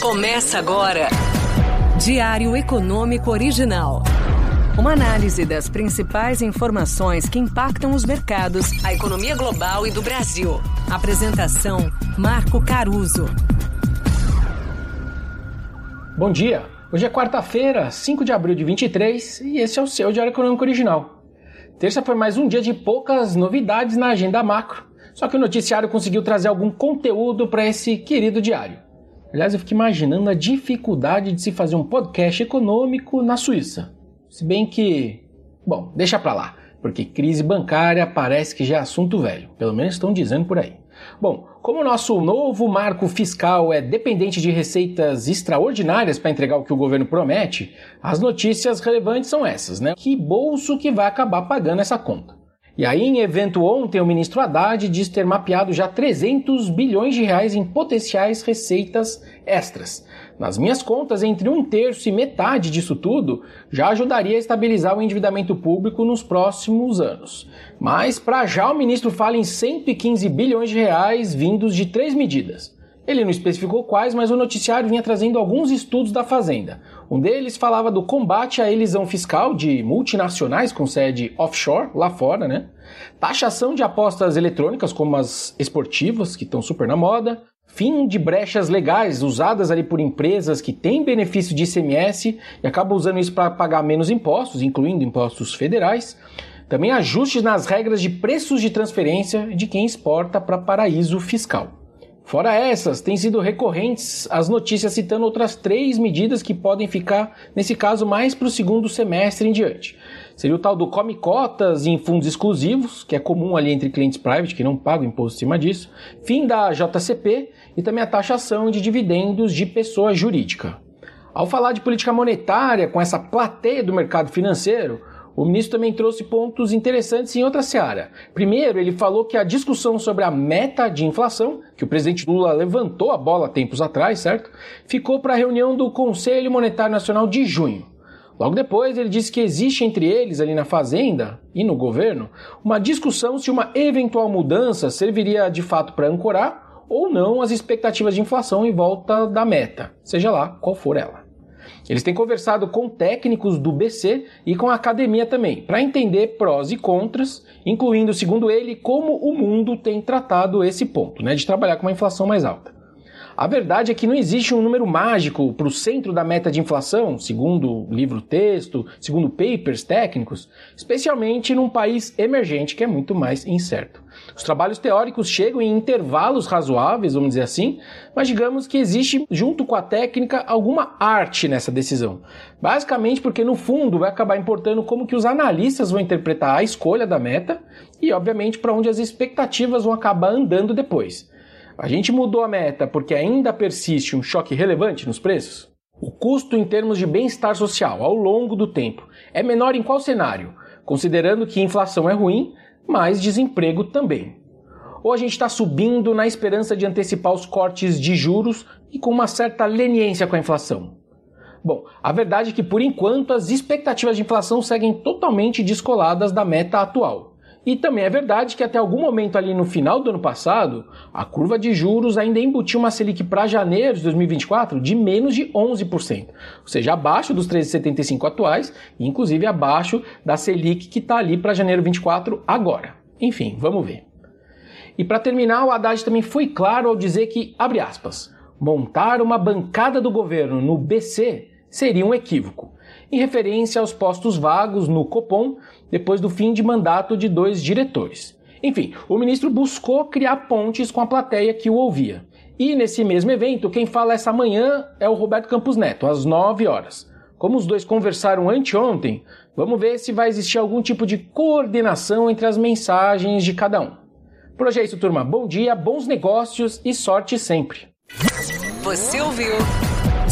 Começa agora. Diário Econômico Original. Uma análise das principais informações que impactam os mercados, a economia global e do Brasil. Apresentação: Marco Caruso. Bom dia. Hoje é quarta-feira, 5 de abril de 23, e esse é o seu Diário Econômico Original. Terça foi mais um dia de poucas novidades na agenda macro, só que o noticiário conseguiu trazer algum conteúdo para esse querido diário. Aliás, eu fico imaginando a dificuldade de se fazer um podcast econômico na Suíça. Se bem que. Bom, deixa pra lá, porque crise bancária parece que já é assunto velho. Pelo menos estão dizendo por aí. Bom, como o nosso novo marco fiscal é dependente de receitas extraordinárias para entregar o que o governo promete, as notícias relevantes são essas, né? Que bolso que vai acabar pagando essa conta? E aí, em evento ontem, o ministro Haddad diz ter mapeado já 300 bilhões de reais em potenciais receitas extras. Nas minhas contas, entre um terço e metade disso tudo já ajudaria a estabilizar o endividamento público nos próximos anos. Mas, para já, o ministro fala em 115 bilhões de reais vindos de três medidas. Ele não especificou quais, mas o noticiário vinha trazendo alguns estudos da Fazenda. Um deles falava do combate à elisão fiscal de multinacionais com sede offshore, lá fora, né? Taxação de apostas eletrônicas, como as esportivas, que estão super na moda. Fim de brechas legais usadas ali por empresas que têm benefício de ICMS e acabam usando isso para pagar menos impostos, incluindo impostos federais. Também ajustes nas regras de preços de transferência de quem exporta para paraíso fiscal. Fora essas, têm sido recorrentes as notícias citando outras três medidas que podem ficar, nesse caso, mais para o segundo semestre em diante. Seria o tal do come cotas em fundos exclusivos, que é comum ali entre clientes private que não pagam imposto em cima disso, fim da JCP e também a taxação de dividendos de pessoa jurídica. Ao falar de política monetária com essa plateia do mercado financeiro, o ministro também trouxe pontos interessantes em outra seara. Primeiro, ele falou que a discussão sobre a meta de inflação, que o presidente Lula levantou a bola tempos atrás, certo? Ficou para a reunião do Conselho Monetário Nacional de junho. Logo depois, ele disse que existe entre eles, ali na Fazenda e no governo, uma discussão se uma eventual mudança serviria de fato para ancorar ou não as expectativas de inflação em volta da meta, seja lá qual for ela. Eles têm conversado com técnicos do BC e com a academia também, para entender prós e contras, incluindo, segundo ele, como o mundo tem tratado esse ponto, né, de trabalhar com uma inflação mais alta. A verdade é que não existe um número mágico para o centro da meta de inflação, segundo livro-texto, segundo papers técnicos, especialmente num país emergente que é muito mais incerto. Os trabalhos teóricos chegam em intervalos razoáveis, vamos dizer assim, mas digamos que existe, junto com a técnica, alguma arte nessa decisão. Basicamente porque, no fundo, vai acabar importando como que os analistas vão interpretar a escolha da meta e, obviamente, para onde as expectativas vão acabar andando depois. A gente mudou a meta porque ainda persiste um choque relevante nos preços? O custo em termos de bem-estar social ao longo do tempo é menor em qual cenário? Considerando que inflação é ruim, mas desemprego também. Ou a gente está subindo na esperança de antecipar os cortes de juros e com uma certa leniência com a inflação? Bom, a verdade é que por enquanto as expectativas de inflação seguem totalmente descoladas da meta atual. E também é verdade que até algum momento ali no final do ano passado, a curva de juros ainda embutiu uma Selic para janeiro de 2024 de menos de 11%, ou seja, abaixo dos 13,75 atuais, inclusive abaixo da Selic que está ali para janeiro 24 agora. Enfim, vamos ver. E para terminar, o Haddad também foi claro ao dizer que, abre aspas, montar uma bancada do governo no BC seria um equívoco em referência aos postos vagos no Copom depois do fim de mandato de dois diretores. Enfim, o ministro buscou criar pontes com a plateia que o ouvia. E nesse mesmo evento, quem fala essa manhã é o Roberto Campos Neto, às 9 horas. Como os dois conversaram anteontem, vamos ver se vai existir algum tipo de coordenação entre as mensagens de cada um. Por hoje é isso, turma. Bom dia, bons negócios e sorte sempre. Você ouviu?